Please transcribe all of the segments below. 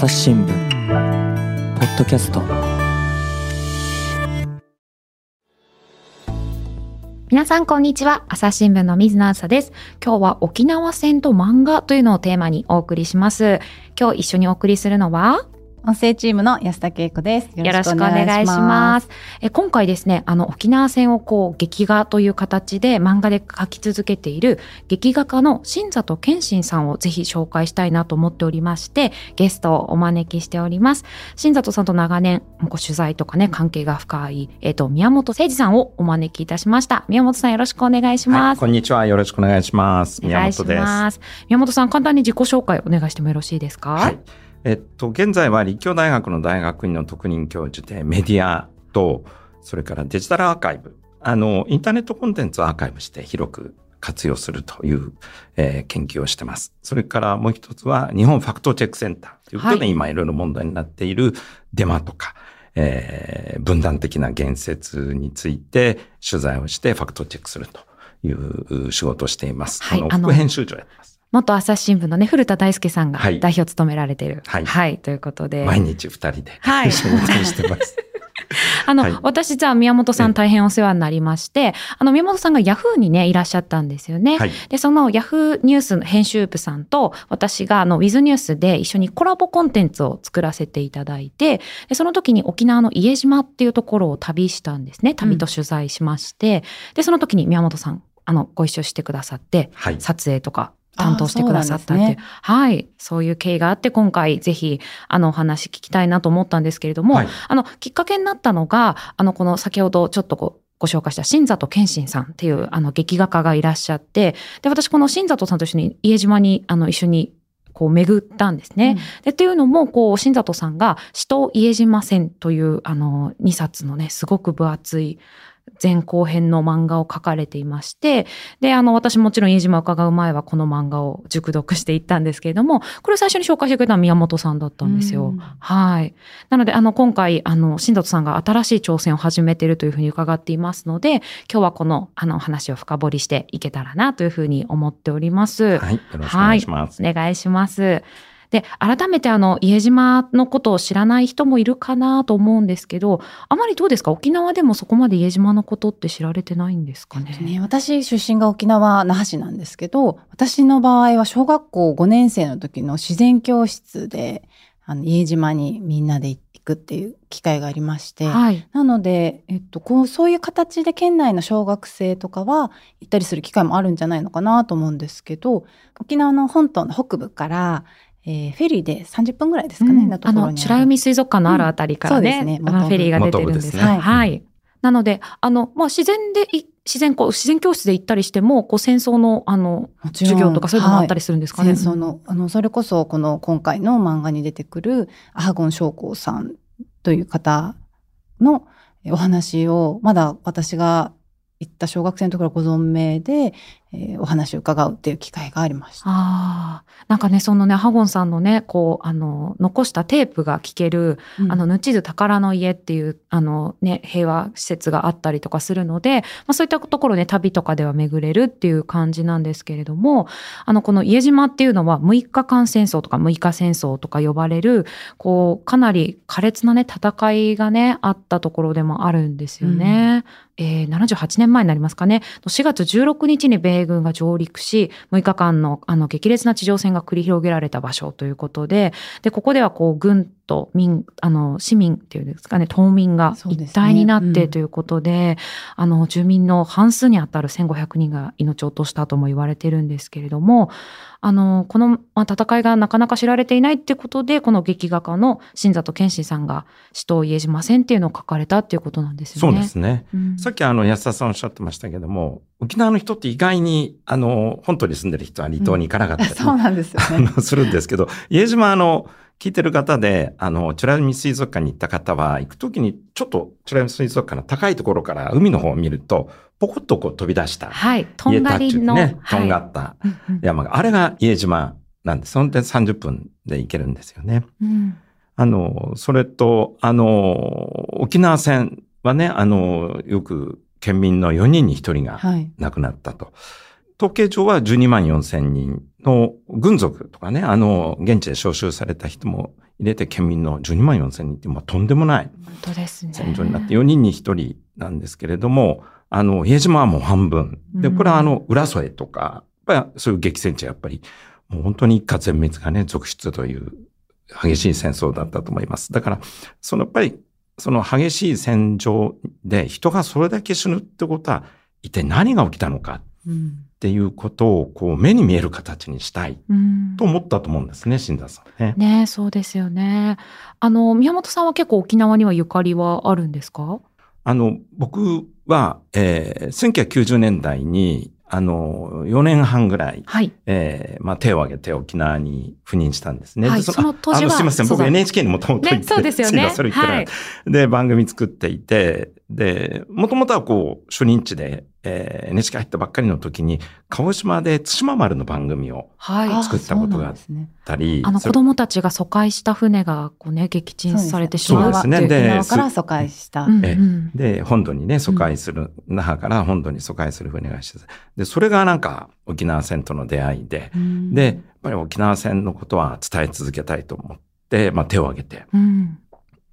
朝日新聞ポッドキャスト。皆さんこんにちは。朝日新聞の水野あです。今日は沖縄戦と漫画というのをテーマにお送りします。今日一緒にお送りするのは音声チームの安田恵子です。よろしくお願いします。え今回ですね、あの沖縄戦をこう劇画という形で漫画で描き続けている劇画家の新里健信さんをぜひ紹介したいなと思っておりまして、ゲストをお招きしております。新里さんと長年ご取材とかね関係が深いえっ、と宮本誠二さんをお招きいたしました。宮本さんよろしくお願いします。はい、こんにちは。よろしくお願いします。宮本です。宮本さん簡単に自己紹介お願いしてもよろしいですか？はい。えっと、現在は立教大学の大学院の特任教授でメディアと、それからデジタルアーカイブ、あの、インターネットコンテンツをアーカイブして広く活用するという、えー、研究をしてます。それからもう一つは日本ファクトチェックセンターということで、はい、今いろいろ問題になっているデマとか、えー、分断的な言説について取材をしてファクトチェックするという仕事をしています。はい、あの副編集長やってます。元朝日新聞のね、古田大輔さんが代表を務められてる。はい。はい。ということで。毎日二人で。はい。仕事してます。あの、はい、私実は宮本さん大変お世話になりまして、あの、宮本さんがヤフーにね、いらっしゃったんですよね。はい、で、そのヤフーニュースの編集部さんと、私があの、ウィズニュースで一緒にコラボコンテンツを作らせていただいて、でその時に沖縄の家島っていうところを旅したんですね。旅と取材しまして、うん、で、その時に宮本さん、あの、ご一緒してくださって、はい、撮影とか担当してくださったって。ね、はい、そういう経緯があって、今回ぜひ、あの、お話聞きたいなと思ったんですけれども、はい、あの、きっかけになったのが、あの、この先ほどちょっとこう、ご紹介した新里健信さんっていうあの劇画家がいらっしゃって、で、私この新里さんと一緒に家島にあの一緒にこう巡ったんですね。うん、で、っていうのも、こう、新里さんが、死闘家島戦という、あの、2冊のね、すごく分厚い、前後編の漫画を書かれていまして、で、あの、私もちろん家島を伺う前はこの漫画を熟読していったんですけれども、これを最初に紹介してくれたのは宮本さんだったんですよ。はい。なので、あの、今回、あの、新里さんが新しい挑戦を始めているというふうに伺っていますので、今日はこの、あの、話を深掘りしていけたらなというふうに思っております。はい。よろしくお願いします。はい、お願いします。で、改めてあの、家島のことを知らない人もいるかなと思うんですけど、あまりどうですか？沖縄でもそこまで家島のことって知られてないんですかね？ね。私出身が沖縄那覇市なんですけど、私の場合は小学校5年生の時の自然教室で、あの、家島にみんなで行くっていう機会がありまして、はい、なので、えっと、こう、そういう形で県内の小学生とかは行ったりする機会もあるんじゃないのかなと思うんですけど、沖縄の本島の北部から、えー、フェリーで30分ぐらいですかね、うん、あの、美ら海水族館のあるあたりからね、うん、ね。フェリーが出てるんです。ね、はい。はい。なので、あの、まあ、自然で、自然、こう、自然教室で行ったりしても、こう、戦争の、あの、授業とかそういうのもあったりするんですかね？はい、戦争の、あの、それこそ、この、今回の漫画に出てくる、アハゴン将校さんという方のお話を、まだ私が行った小学生のところご存命で、えー、お話を伺うっていう機会がありました。ああ。なんかね、そのね、ハゴンさんのね、こう、あの、残したテープが聞ける、うん、あの、ぬちず宝の家っていう、あの、ね、平和施設があったりとかするので、まあそういったところね、旅とかでは巡れるっていう感じなんですけれども、あの、この家島っていうのは、6日間戦争とか6日戦争とか呼ばれる、こう、かなり苛烈なね、戦いがね、あったところでもあるんですよね。うん、えー、78年前になりますかね。4月16日に米軍が上陸し、6日間のあの激烈な地上戦が繰り広げられた場所ということで、で、ここではこう軍と民、あの、市民っていうんですかね、島民が一体になってということで、ねうん、あの、住民の半数にあたる1500人が命を落としたとも言われてるんですけれども、あの、この、まあ、戦いがなかなか知られていないってことで、この劇画家の新里健信さんが、死闘家島戦っていうのを書かれたっていうことなんですよね。そうですね。うん、さっきあの、安田さんおっしゃってましたけども、沖縄の人って意外に、あの、本島に住んでる人は離島に行かなかったり、うん、そうなんですよね。するんですけど、家島あの、聞いてる方で、あの、美ら海水族館に行った方は、行くときに、ちょっと美ら海水族館の高いところから海の方を見ると、ポコッとこう飛び出した。はい。とんがりの。ね、とんがった山が、はい、あれが家島なんです。そんで30分で行けるんですよね。うん、あの、それと、あの、沖縄戦はね、あの、よく県民の4人に1人が亡くなったと。はい統計上は12万4千人の軍属とかね、あの、現地で招集された人も入れて県民の12万4千人って、まあ、とんでもない戦場になって4人に1人なんですけれども、あの、比江島はもう半分。で、これはあの、浦添とか、やっぱりそういう激戦地はやっぱり、もう本当に一家全滅がね、続出という激しい戦争だったと思います。だから、そのやっぱり、その激しい戦場で人がそれだけ死ぬってことは、一体何が起きたのかっていうことをこう目に見える形にしたいと思ったと思うんですね、新田さんね。ねそうですよね。あの、宮本さんは結構沖縄にはゆかりはあるんですか？あの、僕は、えー、1990年代に、あの、4年半ぐらい、はい、えー、まあ、手を挙げて沖縄に赴任したんですね。はい、その当時は。すみません、僕 NHK にもともと行って、ね、そうですよね。それ言ったら、はい、で、番組作っていて、で、もともとはこう、初任地で、えー、NHK 入ったばっかりの時に、鹿児島で対馬丸の番組を作ったことがあったり。はい、あの子供たちが疎開した船がこうね、撃沈されてしまうそうですね。で、から疎開した。えで、本土にね、疎開する、那覇から本土に疎開する船がしてで、それがなんか沖縄戦との出会いで、で、やっぱり沖縄戦のことは伝え続けたいと思って、まあ手を挙げて、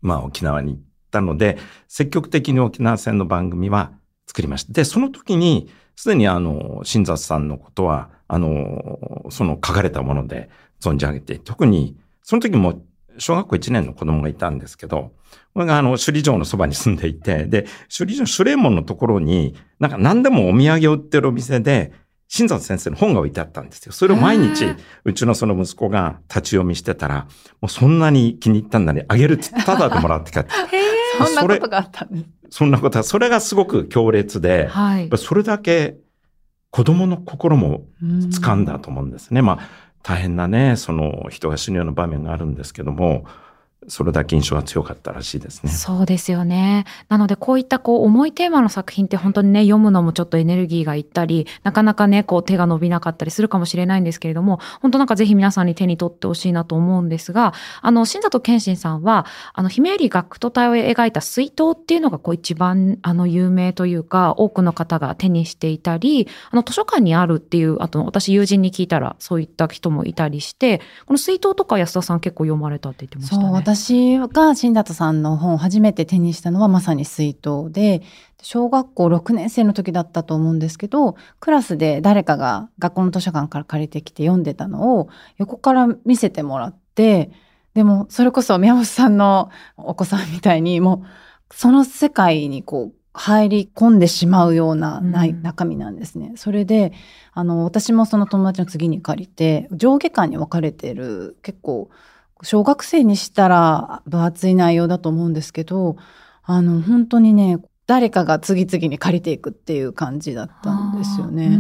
まあ沖縄に行ったので、積極的に沖縄戦の番組は作りました。で、その時に、すでにあの、新雑さんのことは、あの、その書かれたもので存じ上げて、特に、その時も小学校1年の子供がいたんですけど、これがあの、首里城のそばに住んでいて、で、首里城、首里門のところに、なんか何でもお土産を売ってるお店で、新里先生の本が置いてあったんですよ。それを毎日、うちのその息子が立ち読みしてたら、もうそんなに気に入ったんだね、あげるってただでもらって帰って。そんなことがあったんです。そんなことは、それがすごく強烈で、はい、それだけ子供の心も掴んだと思うんですね。まあ、大変なね、その人が死ぬような場面があるんですけども、それだけ印象が強かったらしいですね。そうですよね。なのでこういったこう重いテーマの作品って本当にね読むのもちょっとエネルギーがいったりなかなかねこう手が伸びなかったりするかもしれないんですけれども本当なんかぜひ皆さんに手に取ってほしいなと思うんですがあの新里健信さんはあの姫入学徒隊を描いた水筒っていうのがこう一番あの有名というか多くの方が手にしていたりあの図書館にあるっていうあと私友人に聞いたらそういった人もいたりしてこの水筒とか安田さん結構読まれたって言ってましたね。私が新里さんの本を初めて手にしたのはまさに水筒で、小学校6年生の時だったと思うんですけど、クラスで誰かが学校の図書館から借りてきて読んでたのを横から見せてもらって、でもそれこそ宮本さんのお子さんみたいにもうその世界にこう入り込んでしまうような、中身なんですね。それで、あの、私もその友達の次に借りて、上下巻に分かれてる結構小学生にしたら分厚い内容だと思うんですけど、あの、本当にね、誰かが次々に借りていくっていう感じだったんですよね。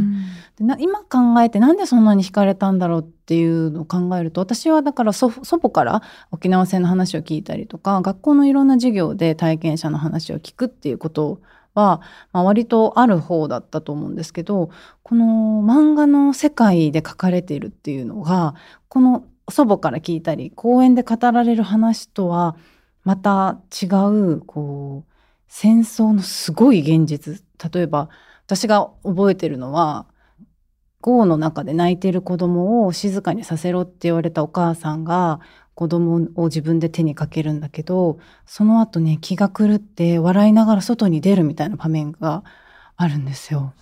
でな今考えてなんでそんなに惹かれたんだろうっていうのを考えると私はだから祖母から沖縄戦の話を聞いたりとか学校のいろんな授業で体験者の話を聞くっていうことは、まあ、割とある方だったと思うんですけどこの漫画の世界で書かれているっていうのがこの祖母から聞いたり講演で語られる話とはまた違うこう戦争のすごい現実例えば私が覚えてるのは豪の中で泣いてる子供を静かにさせろって言われたお母さんが子供を自分で手にかけるんだけどその後ね気が狂って笑いながら外に出るみたいな場面があるんですよ。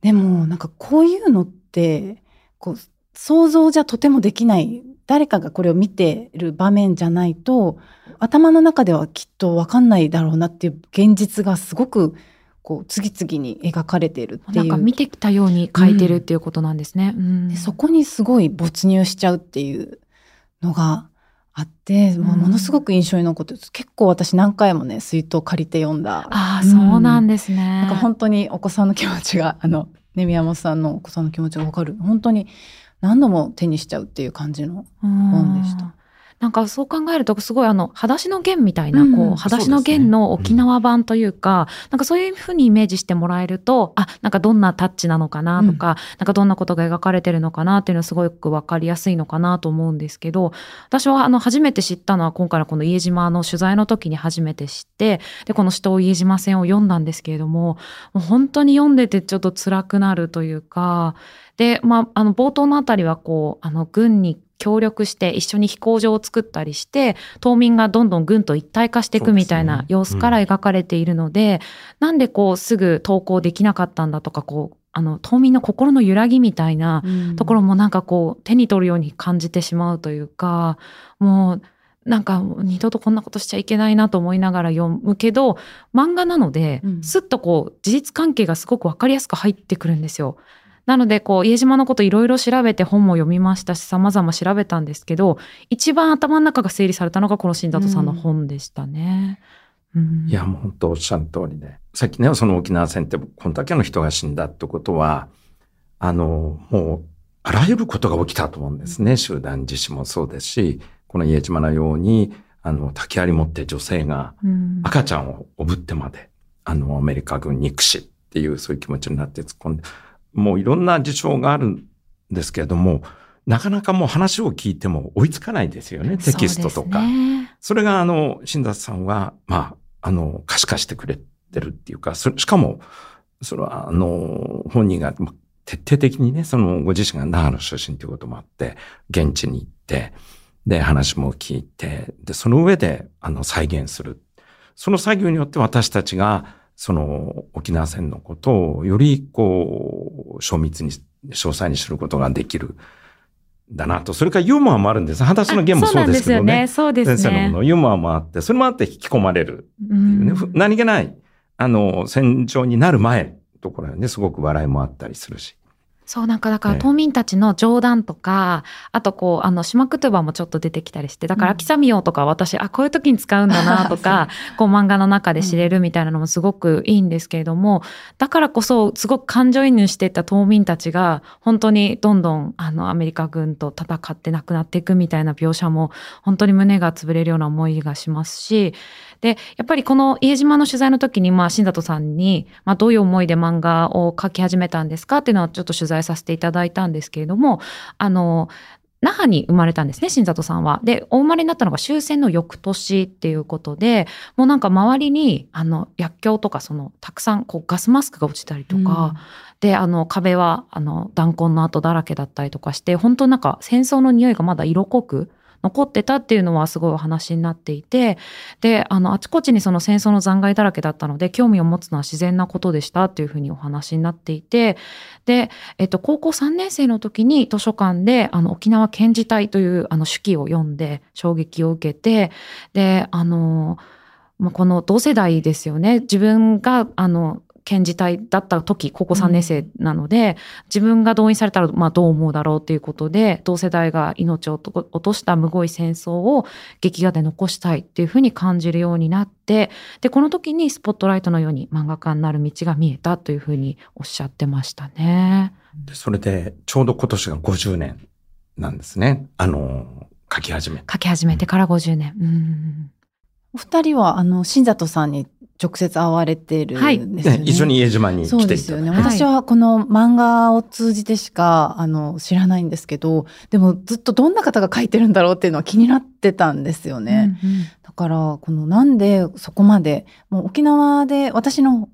でもなんかこういうのってこう想像じゃとてもできない。誰かがこれを見てる場面じゃないと頭の中ではきっと分かんないだろうなっていう現実がすごくこう次々に描かれているっていう。なんか見てきたように描いてるっていうことなんですね、うん、そこにすごい没入しちゃうっていうのがあって、ものすごく印象に残って結構私何回もね水筒借りて読んだ。ああ、そうなんですね。なんか本当にお子さんの気持ちがあのね宮本さんのお子さんの気持ちが分かる。本当に何度も手にしちゃうっていう感じの本でした。なんかそう考えるとすごいあの裸足の弦みたいな、こう裸足の弦の沖縄版というか、なんかそういうふうにイメージしてもらえるとあなんかどんなタッチなのかなとか、なんかどんなことが描かれてるのかなっていうのはすごく分かりやすいのかなと思うんですけど私はあの初めて知ったのは今回のこの家島の取材の時に初めて知ってでこの「死闘家島戦」を読んだんですけれどももう本当に読んでてちょっと辛くなるというかで、まあ、あの冒頭のあたりはこうあの軍に協力して一緒に飛行場を作ったりして島民がどんどん軍と一体化していくみたいな様子から描かれているので、でねうん、なんでこうすぐ投稿できなかったんだとかこうあの島民の心の揺らぎみたいなところもなんかこう手に取るように感じてしまうというかもうなんか二度とこんなことしちゃいけないなと思いながら読むけど漫画なので、うん、すっとこう事実関係がすごく分かりやすく入ってくるんですよ。なので、こう、家島のこといろいろ調べて本も読みましたし、様々調べたんですけど、一番頭の中が整理されたのがこの新里さんの本でしたね。うん、いや、もう本当おっしゃる通りで。さっきね、その沖縄戦ってこんだけの人が死んだってことは、あの、もう、あらゆることが起きたと思うんですね。集団自死もそうですし、この家島のように、あの、竹槍持って女性が赤ちゃんをおぶってまで、うん、あの、アメリカ軍憎しっていうそういう気持ちになって突っ込んで、もういろんな事象があるんですけれども、なかなかもう話を聞いても追いつかないですよね、テキストとか。そね、それがあの、新田さんは、まあ、あの、可視化してくれてるっていうか、しかも、それはあの、本人が徹底的にね、そのご自身が長野出身ということもあって、現地に行って、で、話も聞いて、で、その上で、あの、再現する。その作業によって私たちが、その沖縄戦のことをよりこう、詳密に、詳細に知ることができる。だなと。それからユーモアもあるんです。裸足のゲームもそうですけどね。そうですね。先生のもの、ユーモアもあって、それもあって引き込まれるっていうね。うん、何気ない、あの、戦場になる前ところね、すごく笑いもあったりするし。そう、なんかだから島民たちの冗談とか、あとこう、あの、島クトゥバもちょっと出てきたりして、だから秋雨よとか私、あ、こういう時に使うんだなとか、こう漫画の中で知れるみたいなのもすごくいいんですけれども、だからこそ、すごく感情移入していった島民たちが、本当にどんどん、あの、アメリカ軍と戦って亡くなっていくみたいな描写も、本当に胸が潰れるような思いがしますし、で、やっぱりこの家島の取材の時に、まあ、新里さんに、まあ、どういう思いで漫画を描き始めたんですかっていうのはちょっと取材させていただいたんですけれども、あの、那覇に生まれたんですね、新里さんは。で、お生まれになったのが終戦の翌年っていうことで、もうなんか周りに、あの、薬莢とか、その、たくさん、こう、ガスマスクが落ちたりとか、うん、で、あの、壁は、あの、弾痕の跡だらけだったりとかして、本当なんか戦争の匂いがまだ色濃く残ってたっていうのはすごいお話になっていてであのあちこちにその戦争の残骸だらけだったので興味を持つのは自然なことでしたっていうふうにお話になっていてで、えっと、高校3年生の時に図書館であの沖縄県自隊というあの手記を読んで衝撃を受けてであのまあ、この同世代ですよね。自分があの検事隊だった時高校3年生なので、うん、自分が動員されたら、まあ、どう思うだろうということで同世代が命を落としたむごい戦争を劇画で残したいっていうふうに感じるようになってでこの時にスポットライトのように漫画家になる道が見えたというふうにおっしゃってましたね。でそれでちょうど今年が50年なんですねあの書き始め書き始めてから50年。うんお二人はあの新里さんに直接会われてるんですよね。はい、一緒に家島に来てそうですよね。私はこの漫画を通じてしか、あの、知らないんですけど、でもずっとどんな方が書いてるんだろうっていうのは気になってたんですよね。うんうん、だから、このなんでそこまで、もう沖縄で、私の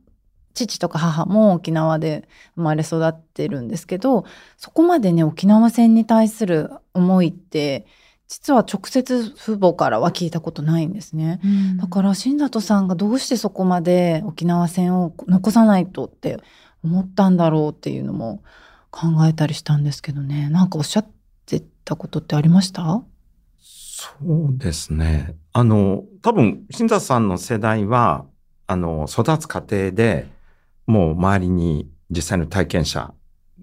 父とか母も沖縄で生まれ育ってるんですけど、そこまでね、沖縄戦に対する思いって、実は直接父母からは聞いたことないんですね、うん、だから新里さんがどうしてそこまで沖縄戦を残さないとって思ったんだろうっていうのも考えたりしたんですけどね。なんかおっしゃってたことってありました？そうですね。あの多分新里さんの世代はあの育つ過程でもう周りに実際の体験者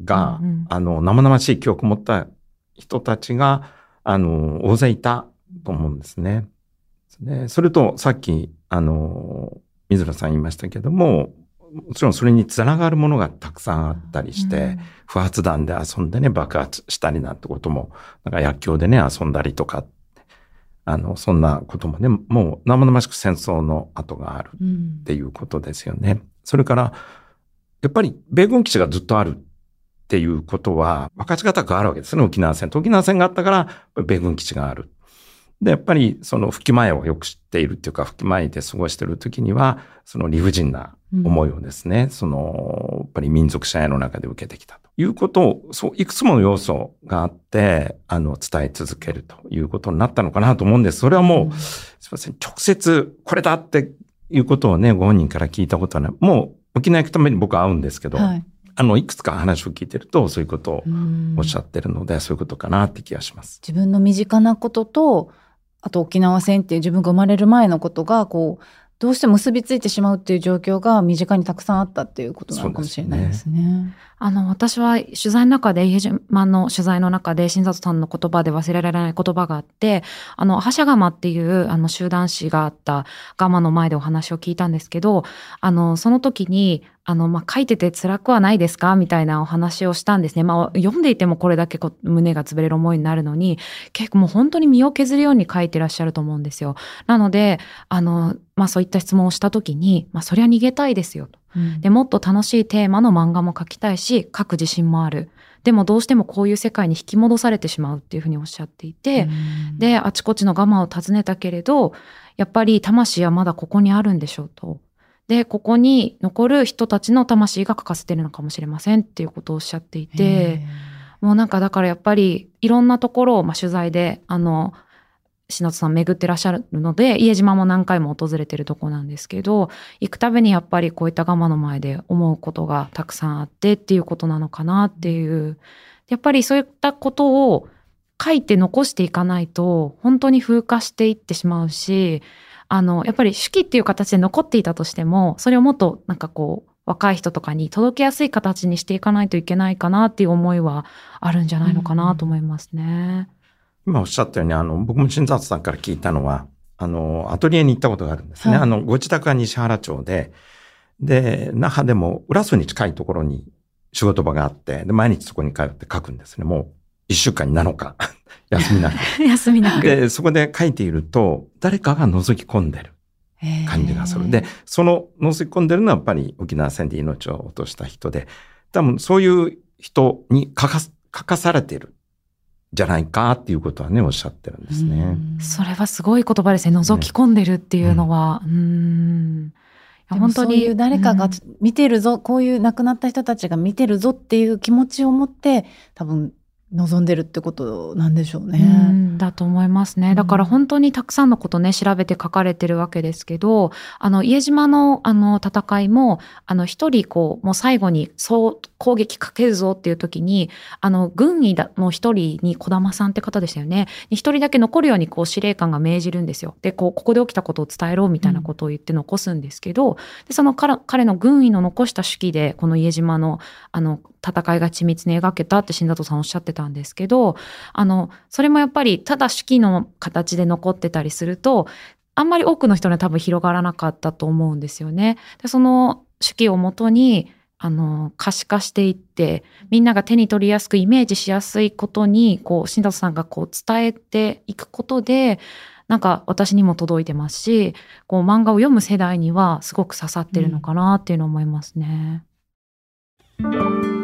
が、うんうん、あの生々しい記憶を持った人たちがあの、大勢いたと思うんですね。でそれと、さっき、あの、水野さん言いましたけども、もちろんそれにつながるものがたくさんあったりして、うん、不発弾で遊んでね、爆発したりなんてことも、なんか薬莢でね、遊んだりとか、あの、そんなこともね、もう生々しく戦争の跡があるっていうことですよね。うん、それから、やっぱり米軍基地がずっとあるっていうことは、分かち方があるわけですね、沖縄戦。沖縄戦があったから、米軍基地がある。で、やっぱりその復帰前をよく知っているっていうか、復帰前で過ごしている時には、その理不尽な思いをですね、うん、その、やっぱり民族社会の中で受けてきたということを、そう、いくつもの要素があって、あの、伝え続けるということになったのかなと思うんです。それはもう、うん、すいません、直接これだっていうことをね、ご本人から聞いたことはない。もう、沖縄行くために僕は会うんですけど、はい、あの、いくつか話を聞いてると、そういうことをおっしゃってるので、そういうことかなって気がします。自分の身近なことと、あと沖縄戦っていう自分が生まれる前のことがこうどうしても結びついてしまうっていう状況が身近にたくさんあったっていうことなのかもしれないですね。すねあの、私は取材の中で、家島の取材の中で、新里さんの言葉で忘れられない言葉があって、あの、覇者釜っていうあの集団誌があったガマの前でお話を聞いたんですけど、あの、その時に、あの、まあ、書いてて辛くはないですか？みたいなお話をしたんですね。まあ、読んでいてもこれだけ胸が潰れる思いになるのに、結構もう本当に身を削るように書いてらっしゃると思うんですよ。なので、あの、まあ、そういった質問をした時に、まあ、そりゃ逃げたいですよと。うん、で、もっと楽しいテーマの漫画も書きたいし、書く自信もある。でもどうしてもこういう世界に引き戻されてしまうっていうふうにおっしゃっていて、うん、で、あちこちの我慢を尋ねたけれど、やっぱり魂はまだここにあるんでしょうと。で、ここに残る人たちの魂が欠かせてるのかもしれませんっていうことをおっしゃっていて、もうなんかだからやっぱりいろんなところを、まあ、取材で、あの、篠田さん巡ってらっしゃるので、家島も何回も訪れてるとこなんですけど、行くたびにやっぱりこういったガマの前で思うことがたくさんあってっていうことなのかなっていう。やっぱりそういったことを書いて残していかないと、本当に風化していってしまうし、あの、やっぱり手記っていう形で残っていたとしても、それをもっとなんかこう、若い人とかに届けやすい形にしていかないといけないかなっていう思いはあるんじゃないのかなと思いますね。今おっしゃったように、あの、僕も新里さんから聞いたのは、あの、アトリエに行ったことがあるんですね。はい、あの、ご自宅は西原町で、で、那覇でも浦添に近いところに仕事場があって、で、毎日そこに通って書くんですね。もう、一週間に7日。休みなく。休みなく。で、そこで書いていると、誰かが覗き込んでる感じがする。で、その覗き込んでるのはやっぱり沖縄戦で命を落とした人で、多分そういう人に書か書かされているじゃないかっていうことはね、おっしゃってるんですね。それはすごい言葉ですね。覗き込んでるっていうのは。ね、うん。本当に。そういう誰かが見てるぞ、うん、こういう亡くなった人たちが見てるぞっていう気持ちを持って、多分望んでるってことなんでしょうね。うだと思いますね。だから本当にたくさんのことね、調べて書かれてるわけですけど、あの、家島のあの戦いも、あの、一人こう、もう最後にそう攻撃かけるぞっていう時に、あの、軍医の一人に小玉さんって方でしたよね。一人だけ残るようにこう司令官が命じるんですよ。で、こう、ここで起きたことを伝えろみたいなことを言って残すんですけど、うん、でその彼の軍医の残した手記で、この家島の、あの、戦いが緻密に描けたって新里さんおっしゃってたんですけど、あの、それもやっぱりただ手記の形で残ってたりすると、あんまり多くの人には多分広がらなかったと思うんですよね。でその手記をもとに、あの、可視化していって、みんなが手に取りやすくイメージしやすいことに、こう、新里さんがこう伝えていくことで、なんか私にも届いてますし、こう漫画を読む世代にはすごく刺さってるのかなっていうのを思いますね。うん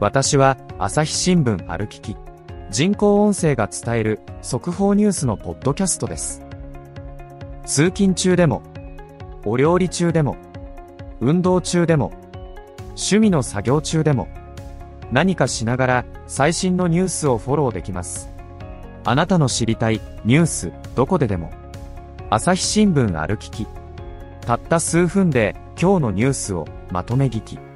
私は朝日新聞歩きき人工音声が伝える速報ニュースのポッドキャストです。通勤中でも、お料理中でも、運動中でも、趣味の作業中でも、何かしながら最新のニュースをフォローできます。あなたの知りたいニュースどこででも。朝日新聞歩きき。たった数分で今日のニュースをまとめ聞き。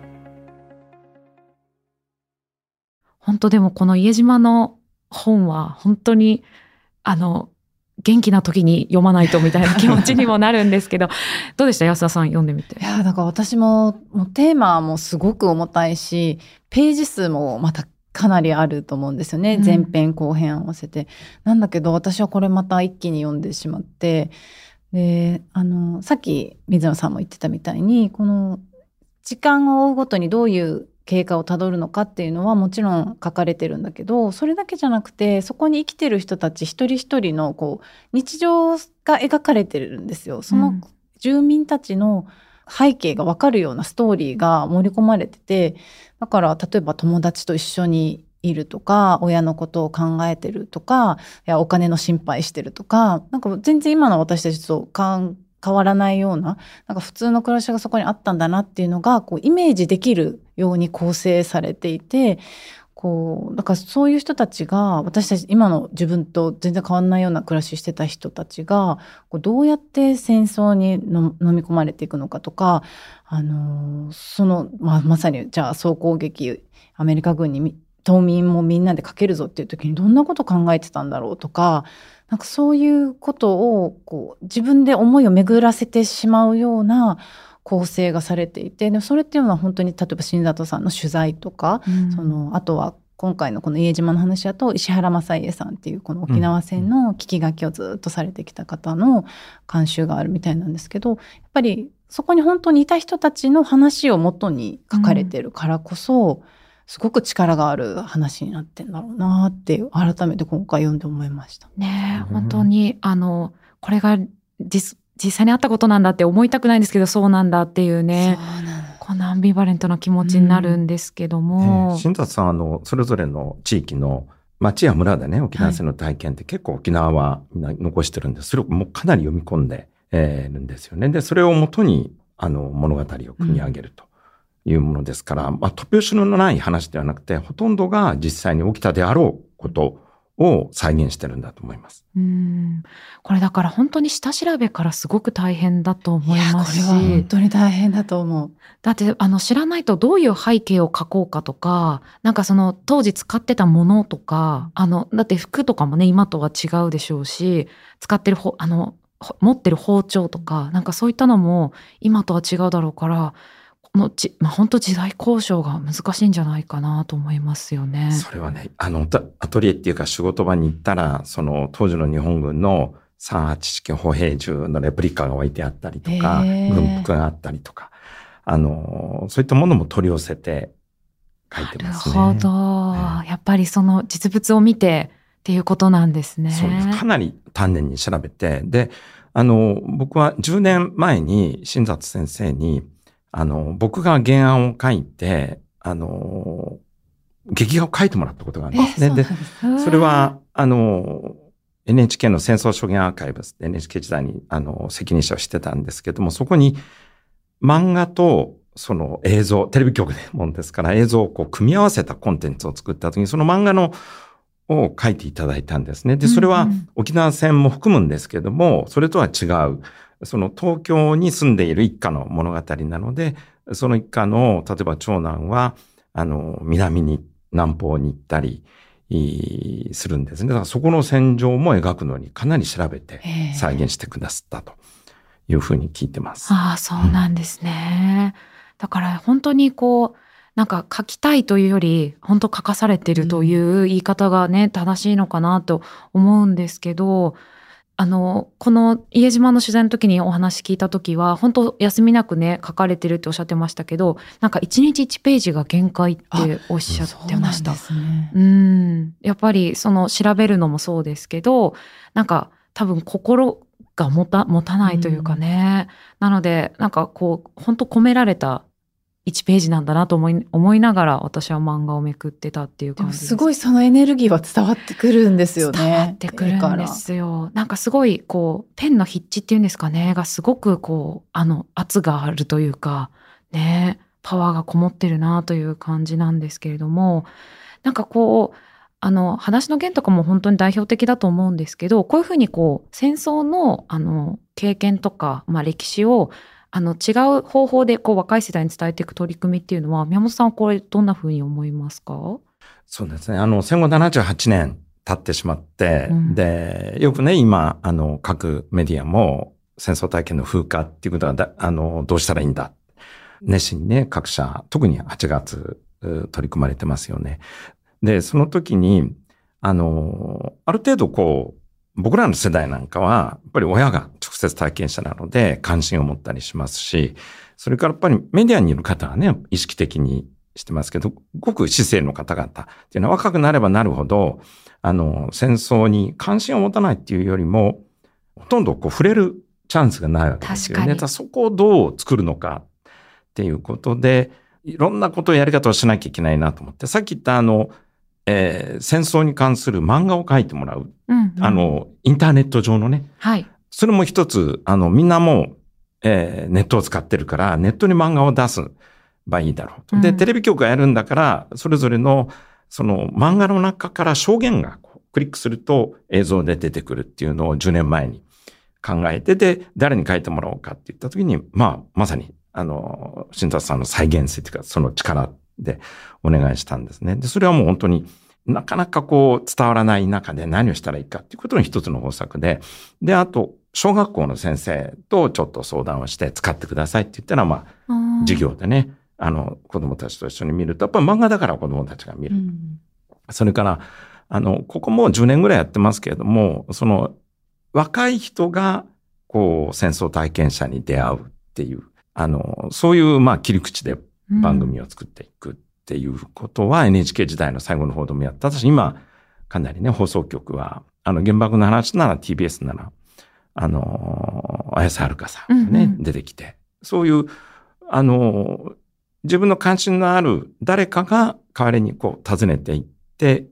本当でもこの家島の本は本当にあの元気な時に読まないとみたいな気持ちにもなるんですけど どうでした？安田さん読んでみて。いやだから私ももうテーマもすごく重たいしページ数もまたかなりあると思うんですよね、うん、前編後編合わせて。なんだけど私はこれまた一気に読んでしまってであのさっき水野さんも言ってたみたいにこの時間を追うごとにどういう経過をたどるのかっていうのはもちろん書かれてるんだけどそれだけじゃなくてそこに生きてる人たち一人一人のこう日常が描かれてるんですよ。その住民たちの背景がわかるようなストーリーが盛り込まれててだから例えば友達と一緒にいるとか親のことを考えてるとかいやお金の心配してるとかなんか全然今の私たちと変わらないようななんか普通の暮らしがそこにあったんだなっていうのがこうイメージできるように構成されていてこうだからそういう人たちが私たち今の自分と全然変わらないような暮らししてた人たちがこうどうやって戦争に飲み込まれていくのかとかあのその、まあ、まさにじゃあ総攻撃アメリカ軍に島民もみんなでかけるぞっていう時にどんなこと考えてたんだろうとかなんかそういうことをこう自分で思いを巡らせてしまうような構成がされていてでそれっていうのは本当に例えば新里さんの取材とか、うん、そのあとは今回のこの家島の話だと石原正家さんっていうこの沖縄戦の聞き書きをずっとされてきた方の監修があるみたいなんですけどやっぱりそこに本当にいた人たちの話をもとに書かれてるからこそ、うんすごく力がある話になってんだろうなって改めて今回読んで思いました。ね本当にあのこれが実実際にあったことなんだって思いたくないんですけどそうなんだっていうねこのアンビバレントな気持ちになるんですけども。うん、新達さんあのそれぞれの地域の町や村でね沖縄戦の体験って結構沖縄はみんな残してるんでそれをもうかなり読み込んで、えるんですよね。でそれをもとにあの物語を組み上げると。いうものですから、まあ、突拍子のない話ではなくて、ほとんどが実際に起きたであろうことを再現してるんだと思います。うんこれだから本当に下調べからすごく大変だと思いますし。これは本当に大変だと思う。だってあの知らないとどういう背景を書こうかとか、なんかその当時使ってたものとか、あの、だって服とかもね、今とは違うでしょうし、使ってるほ、あの、持ってる包丁とか、なんかそういったのも今とは違うだろうから、のち、まあ、本当時代交渉が難しいんじゃないかなと思いますよね。それはね、あの、アトリエっていうか仕事場に行ったら、その当時の日本軍の381式歩兵銃のレプリカが置いてあったりとか、軍服があったりとか、あの、そういったものも取り寄せて書いてますね。なるほど。ね、やっぱりその実物を見てっていうことなんですね。そうです。かなり丹念に調べて、で、あの、僕は10年前に新里先生に、あの、僕が原案を書いて、あの、劇画を書いてもらったことがあるんですね。でそれは、あの、NHK の戦争証言アーカイブス NHK 時代に、あの、責任者をしてたんですけども、そこに漫画とその映像、テレビ局でもんですから映像をこう組み合わせたコンテンツを作った時に、その漫画のを書いていただいたんですね。で、それは沖縄戦も含むんですけども、それとは違う、その東京に住んでいる一家の物語なので、その一家の、例えば長男は、あの、南に、南方に行ったり、するんですね。だからそこの戦場も描くのにかなり調べて再現してくださったというふうに聞いてます。ああ、そうなんですね。うん、だから本当にこう、なんか書きたいというより、本当書かされてるという言い方がね、正しいのかなと思うんですけど、あの、この家島の取材の時にお話聞いた時は、本当休みなくね、書かれてるっておっしゃってましたけど、なんか一日一ページが限界っておっしゃってました。うん。やっぱりその調べるのもそうですけど、なんか多分心が持た、持たないというかね。うん、なので、なんかこう、本当込められた1ページなんだなと思い思いながら私は漫画をめくってたっていう感じすごいそのエネルギーは伝わってくるんですよね。伝わってくるんですよ。なんかすごいこうペンの筆致っていうんですかねがすごくこうあの圧があるというかねパワーがこもってるなという感じなんですけれどもなんかこうあの話の弦とかも本当に代表的だと思うんですけどこういうふうにこう戦争のあの経験とか、まあ、歴史をあの違う方法でこう若い世代に伝えていく取り組みっていうのは宮本さんこれどんなふうに思いますか？そうですね。あの戦後78年経ってしまって、うん、でよくね今あの各メディアも戦争体験の風化っていうことはあのどうしたらいいんだ。熱心にね各社特に8月取り組まれてますよね。でその時にあのある程度こう僕らの世代なんかは、やっぱり親が直接体験者なので関心を持ったりしますし、それからやっぱりメディアにいる方はね、意識的にしてますけど、ごく市政の方々っていうのは若くなればなるほど、あの、戦争に関心を持たないっていうよりも、ほとんどこう触れるチャンスがないわけですよね。そこをどう作るのかっていうことで、いろんなことをやり方をしなきゃいけないなと思って、さっき言ったあの、えー、戦争に関する漫画を描いてもらう。うんうん、あの、インターネット上のね。はい。それも一つ、あの、みんなもう、えー、ネットを使ってるから、ネットに漫画を出すばいいだろうと。で、テレビ局がやるんだから、それぞれの、その漫画の中から証言がクリックすると映像で出てくるっていうのを10年前に考えて、で、誰に書いてもらおうかって言った時に、まあ、まさに、あの、新達さんの再現性というか、その力でお願いしたんですね。で、それはもう本当になかなかこう伝わらない中で何をしたらいいかっていうことの一つの方策で、で、あと、小学校の先生とちょっと相談をして使ってくださいって言ったら、まあ、授業でね、あの、子供たちと一緒に見ると、やっぱり漫画だから子供たちが見る。うん、それから、あの、ここも10年ぐらいやってますけれども、その、若い人が、こう、戦争体験者に出会うっていう、あの、そういう、まあ、切り口で番組を作っていくっていうことは NHK 時代の最後の報道もやった。私今、かなりね、放送局は、あの、原爆の話なら TBS なら、あの、綾瀬はるかさんがね、うんうん、出てきて、そういう、あの、自分の関心のある誰かが代わりにこう訪ねていって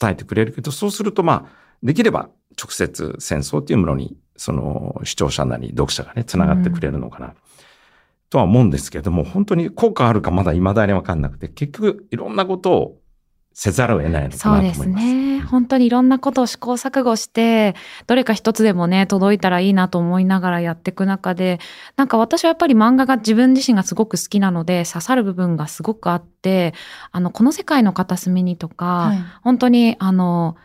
伝えてくれるけど、そうするとまあ、できれば直接戦争っていうものに、その視聴者なり読者がね、繋がってくれるのかな。うんとは思うんですけども、本当に効果あるかまだ未だにわかんなくて、結局いろんなことをせざるを得ないのかなと思います。そうですね。本当にいろんなことを試行錯誤して、どれか一つでもね、届いたらいいなと思いながらやっていく中で、なんか私はやっぱり漫画が自分自身がすごく好きなので、刺さる部分がすごくあって、あの、この世界の片隅にとか、はい、本当に、あの、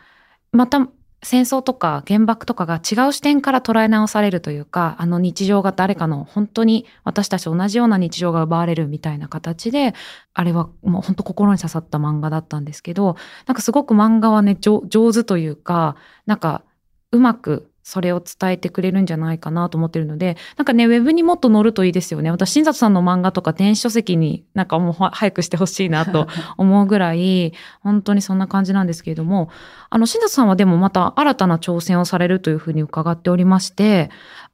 また戦争とか原爆とかが違う視点から捉え直されるというか、あの日常が誰かの本当に私たち同じような日常が奪われるみたいな形で、あれはもう本当心に刺さった漫画だったんですけど、なんかすごく漫画はね、上手というか、なんかうまくそれを伝えてくれるんじゃないかなと思ってるので、なんかね、ウェブにもっと載るといいですよね。私、新里さんの漫画とか電子書籍になんかもう早くしてほしいなと 思うぐらい、本当にそんな感じなんですけれども、あの、新里さんはでもまた新たな挑戦をされるというふうに伺っておりまして、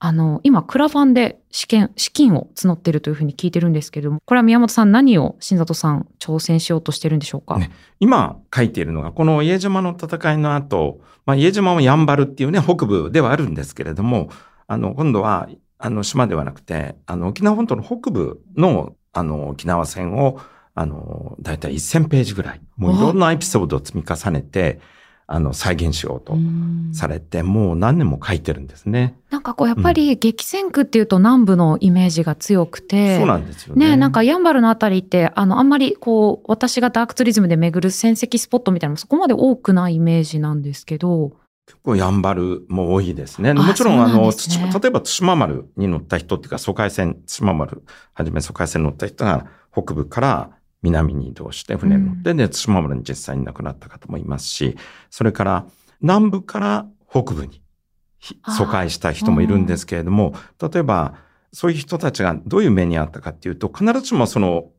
あの、今、クラファンで資金、資金を募っているというふうに聞いてるんですけれども、これは宮本さん何を新里さん挑戦しようとしてるんでしょうか、ね、今書いているのが、この家島の戦いの後、まあ、家島もやんばるっていうね、北部ではあるんですけれども、あの、今度は、あの、島ではなくて、あの、沖縄本島の北部の、あの、沖縄戦を、あの、だいたい1000ページぐらい、もういろんなエピソードを積み重ねて、あの、再現しようとされて、もう何年も書いてるんですね。なんかこう、やっぱり激戦区っていうと南部のイメージが強くて。そうなんですよね。ね、なんかやんばるのあたりって、あの、あんまりこう、私がダークツーリズムで巡る戦績スポットみたいなのもそこまで多くないイメージなんですけど。結構やんばるも多いですね。もちろん、あの、ね、例えば対馬丸に乗った人っていうか、疎開船、対馬丸はじめ疎開船に乗った人が北部から南に移動して船に乗って、で、対馬丸に実際に亡くなった方もいますし、それから南部から北部に疎開した人もいるんですけれども、例えば、そういう人たちがどういう目にあったかっていうと、必ずしもその、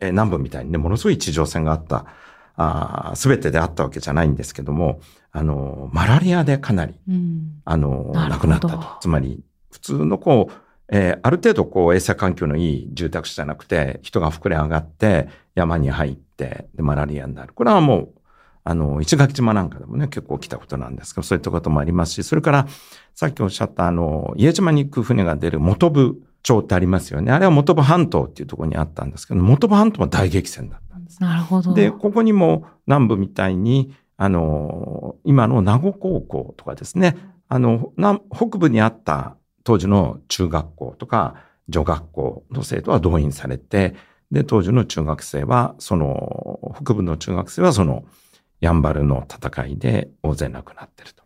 え南部みたいにね、ものすごい地上戦があった、すべてであったわけじゃないんですけども、あの、マラリアでかなり、うん、あの、亡くなったと。つまり、普通のこう、えー、ある程度こう衛生環境のいい住宅地じゃなくて、人が膨れ上がって山に入って、で、マラリアになる。これはもう、あの、石垣島なんかでもね、結構来たことなんですけど、そういったこともありますし、それから、さっきおっしゃったあの、家島に行く船が出る元部町ってありますよね。あれは元部半島っていうところにあったんですけど、元部半島は大激戦だったんです。なるほど。で、ここにも南部みたいに、あの、今の名護高校とかですね、あの、北部にあった当時の中学校とか女学校の生徒は動員されて、で、当時の中学生は、その、北部の中学生はその、やんばるの戦いで大勢亡くなってると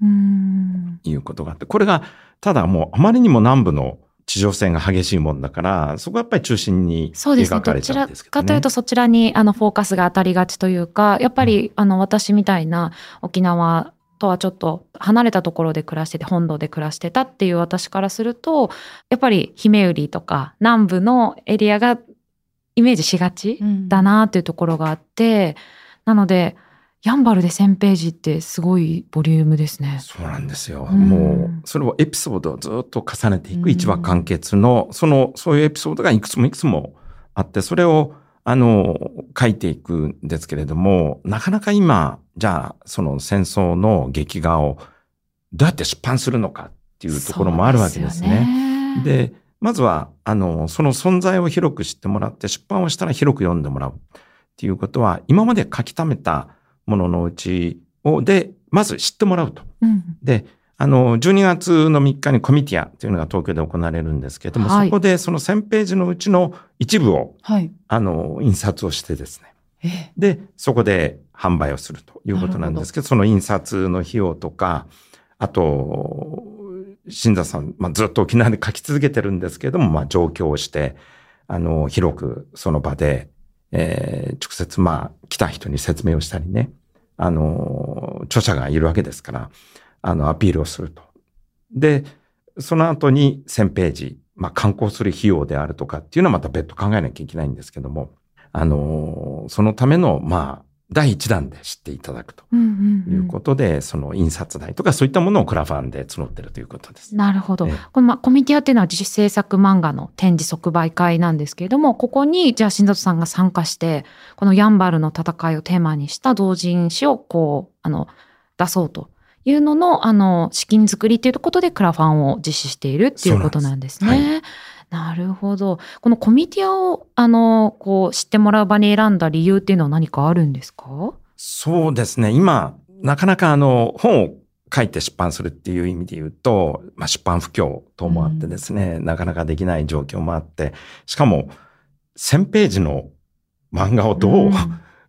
いうことがあって、これが、ただもうあまりにも南部の地上戦が激しいもんだから、そこはやっぱり中心に描かれちゃうんですけど、ね、どちらかというとそちらにあのフォーカスが当たりがちというか、やっぱり、あの私みたいな沖縄とはちょっと離れたところで暮らしてて本土で暮らしてたっていう私からするとやっぱり姫売とか南部のエリアがイメージしがちだなっていうところがあって、うん、なのでヤンバルで1000ページってすごいボリュームですね。そうなんですよ。うん、もう、それをエピソードをずっと重ねていく一話完結の、うん、その、そういうエピソードがいくつもいくつもあって、それを、あの、書いていくんですけれども、なかなか今、じゃあ、その戦争の劇画をどうやって出版するのかっていうところもあるわけですね。で、ね、まずは、あの、その存在を広く知ってもらって、出版をしたら広く読んでもらうっていうことは、今まで書き溜めたもののうちを、で、まず知ってもらうと。うん、で、あの、12月の3日にコミティアというのが東京で行われるんですけれども、はい、そこでその1000ページのうちの一部を、はい、あの、印刷をしてですね。で、そこで販売をするということなんですけど、ど。その印刷の費用とか、あと、新座さん、まあ、ずっと沖縄で書き続けてるんですけれども、まあ、上京をして、あの、広くその場で、えー、直接、まあ、来た人に説明をしたりね、あの、著者がいるわけですから、あの、アピールをすると。で、その後に1000ページ、まあ、観光する費用であるとかっていうのはまた別途考えなきゃいけないんですけども、あの、そのための、まあ、第一弾で知っていただくということで、うんうんうん、その印刷代とかそういったものをクラファンで募ってるということです。なるほど。この、ま、コミティアっていうのは自主制作漫画の展示即売会なんですけれども、ここにじゃあ新里さんが参加して、このヤンバルの戦いをテーマにした同人誌をこう、あの、出そうというのの、あの、資金作りということでクラファンを実施しているっていうことなんですね。なるほど。このコミティアを、あの、こう、知ってもらう場に選んだ理由っていうのは何かあるんですか？そうですね。今、なかなかあの、本を書いて出版するっていう意味で言うと、まあ、出版不況等もあってですね、うん、なかなかできない状況もあって、しかも、1000ページの漫画をどう、うん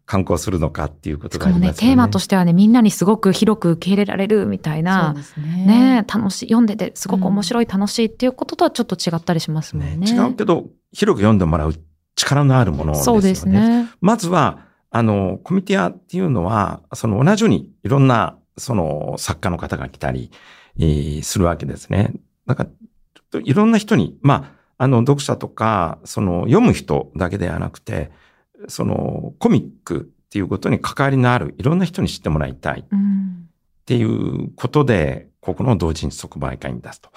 観光するのかっていうことがありますね。しかもね、テーマとしてはね、みんなにすごく広く受け入れられるみたいな、ねね、楽しい、読んでてすごく面白い、楽しいっていうこととはちょっと違ったりしますもんね。ね違うけど、広く読んでもらう力のあるものですよね。そうですね。まずは、あの、コミティアっていうのは、その同じようにいろんな、その作家の方が来たり、えー、するわけですね。だから、いろんな人に、まあ、あの、読者とか、その、読む人だけではなくて、そのコミックっていうことに関わりのあるいろんな人に知ってもらいたい。っていうことで、ここの同人即売会に出すと。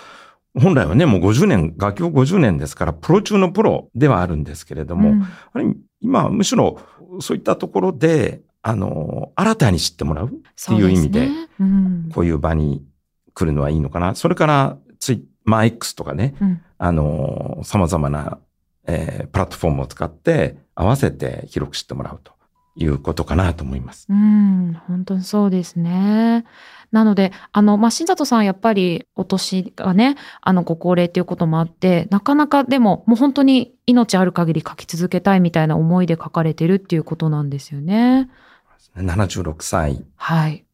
本来はね、もう50年、楽器50年ですから、プロ中のプロではあるんですけれども、うん、あれ今、むしろそういったところで、あの、新たに知ってもらうっていう意味で、ね。うん、こういう場に来るのはいいのかな。それから、ツイまあ、X とかね、うん、あの、様々なえー、プラットフォームを使って合わせて広く知ってもらうということかなと思います。うん、本当にそうですね。なので、あの、まあ、新里さんやっぱりお年がね、あの、ご高齢っていうこともあって、なかなかでも、もう本当に命ある限り書き続けたいみたいな思いで書かれてるっていうことなんですよね。76歳。はい。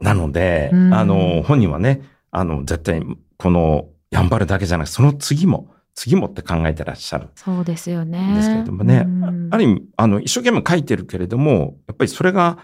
なので、あの、本人はね、あの、絶対、この、やんばるだけじゃなくて、その次も、次もって考えてらっしゃる。そうですよね。ですけれどもね。うん、ある意味、あの、一生懸命書いてるけれども、やっぱりそれが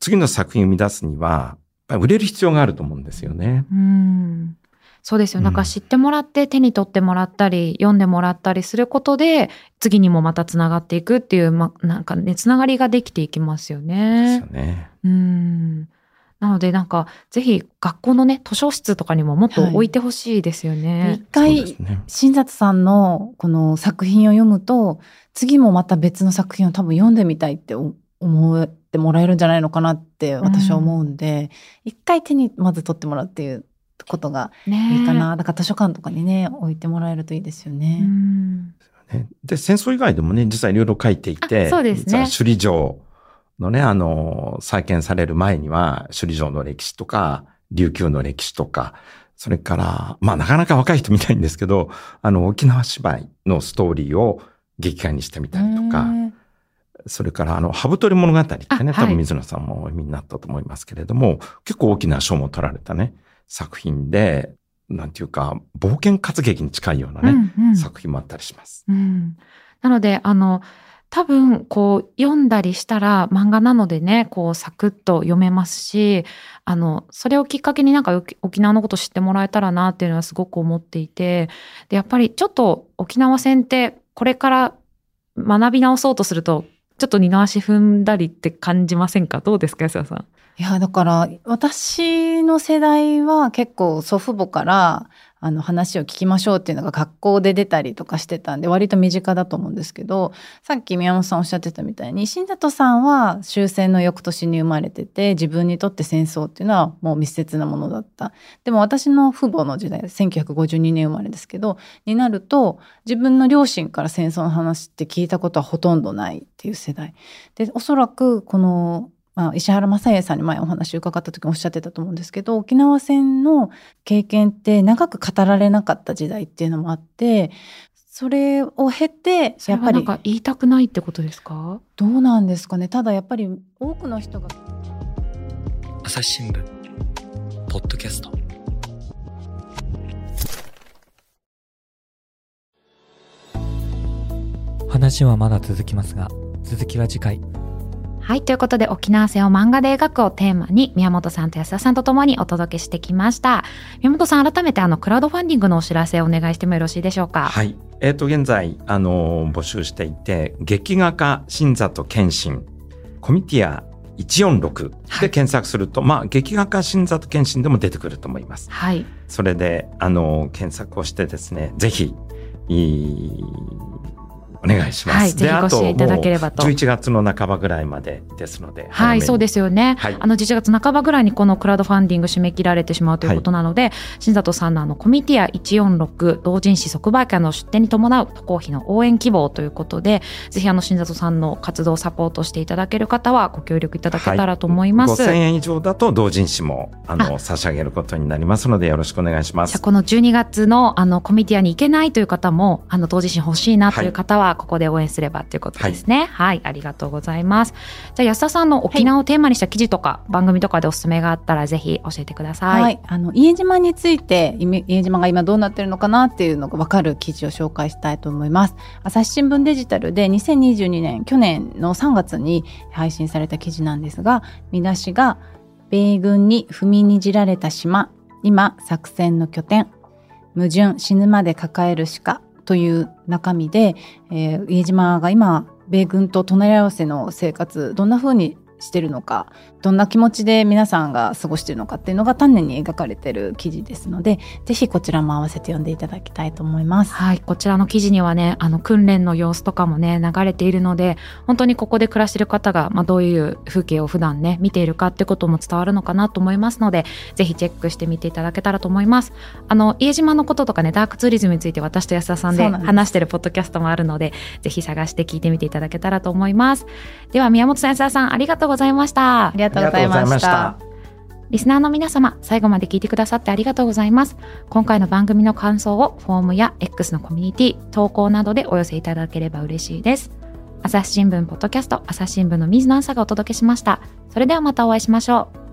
次の作品を生み出すには、売れる必要があると思うんですよね。うん。そうですよ。なんか知ってもらって手に取ってもらったり、読んでもらったりすることで、次にもまたつながっていくっていう、ま、なんかね、つながりができていきますよね。ですよね。うん。なのでなんかぜひ学校のね図書室とかにももっと置い。てほしいですよね。はい、一回、新里さんのこの作品を読むと次もまた別の作品を多分読んでみたいって思ってもらえるんじゃないのかなって私は思うんで、うん、一回手にまず取ってもらうっていうことがいいかな、だから図書館とかにね置いてもらえるといいですよね。うん。で戦争以外でもね実はいろいろ書いていてそうですね。首里城のね、あの、再建される前には、首里城の歴史とか、琉球の歴史とか、それから、まあなかなか若い人見たいんですけど、あの、沖縄芝居のストーリーを劇画にしてみたりとか、それから、あの、ハブトリ物語ってね、多分水野さんもお読みになったと思いますけれども、結構大きな賞も取られたね、作品で、なんていうか、冒険活劇に近いようなね、うんうん、作品もあったりします。うん、なので、あの、多分こう読んだりしたら漫画なのでねこうサクッと読めますしあのそれをきっかけになんか沖縄のこと知ってもらえたらなっていうのはすごく思っていてでやっぱりちょっと沖縄戦ってこれから学び直そうとするとちょっと二の足踏んだりって感じませんか？どうですか安田さん？いやだから私の世代は結構祖父母からあの話を聞きましょうっていうのが学校で出たりとかしてたんで割と身近だと思うんですけどさっき宮本さんおっしゃってたみたいに新里さんは終戦の翌年に生まれてて自分にとって戦争っていうのはもう密接なものだった。でも私の父母の時代1952年生まれですけどになると自分の両親から戦争の話って聞いたことはほとんどないっていう世代。でおそらくこのまあ、石原正恵さんに前お話伺った時もおっしゃってたと思うんですけど沖縄戦の経験って長く語られなかった時代っていうのもあってそれを経てやっぱり言いたくないってことですか？どうなんですかね。ただやっぱり多くの人が朝日新聞ポッドキャスト。話はまだ続きますが続きは次回はい。ということで、沖縄戦を漫画で描くをテーマに、宮本さんと安田さんと共にお届けしてきました。宮本さん、改めて、あの、クラウドファンディングのお知らせをお願いしてもよろしいでしょうか？はい。えっ、ー、と、現在、あの、募集していて、劇画家新里健信、コミティア146で検索すると、はい、まあ、劇画家新里健信でも出てくると思います。はい。それで、あの、検索をしてですね、ぜひ、いいお願いします。はい、ぜひご支援いただければと。11月の半ばぐらいまでですので。はい、そうですよね。はい、あの11月半ばぐらいにこのクラウドファンディング締め切られてしまうということなので、はい、新里さんのあのコミティア146同人誌即売会の出展に伴う渡航費の応援希望ということで、ぜひあの新里さんの活動をサポートしていただける方はご協力いただけたらと思います。はい、5000円以上だと同人誌もあの差し上げることになりますのでよろしくお願いします。この12月のあのコミティアに行けないという方も、あの同人誌欲しいなという方はここで応援すればばっていうことですね、はい、はい、ありがとうございます。じゃあ安田さんの沖縄をテーマにした記事とか、はい、番組とかでおすすめがあったらぜひ教えてください、はい、あの家島について家島が今どうなってるのかなっていうのが分かる記事を紹介したいと思います。朝日新聞デジタルで2022年去年の3月に配信された記事なんですが見出しが米軍に踏みにじられた島今作戦の拠点矛盾死ぬまで抱えるしかという中身で、えー、家島が今米軍と隣り合わせの生活どんな風にしてるのかどんな気持ちで皆さんが過ごしてるのかっていうのが丹念に描かれてる記事ですのでぜひこちらも合わせて読んでいただきたいと思います。はいこちらの記事にはねあの訓練の様子とかもね流れているので本当にここで暮らしてる方が、まあ、どういう風景を普段ね見ているかってことも伝わるのかなと思いますのでぜひチェックしてみていただけたらと思います。あの家島のこととかねダークツーリズムについて私と安田さんで話してるポッドキャストもあるのでぜひ探して聞いてみていただけたらと思います。では宮本さん安田さんありがとうございました。ありがとうございました。リスナーの皆様、最後まで聞いてくださってありがとうございます。今回の番組の感想をフォームや X のコミュニティ、投稿などでお寄せいただければ嬉しいです。朝日新聞ポッドキャスト、朝日新聞の水野朝がお届けしました。それではまたお会いしましょう。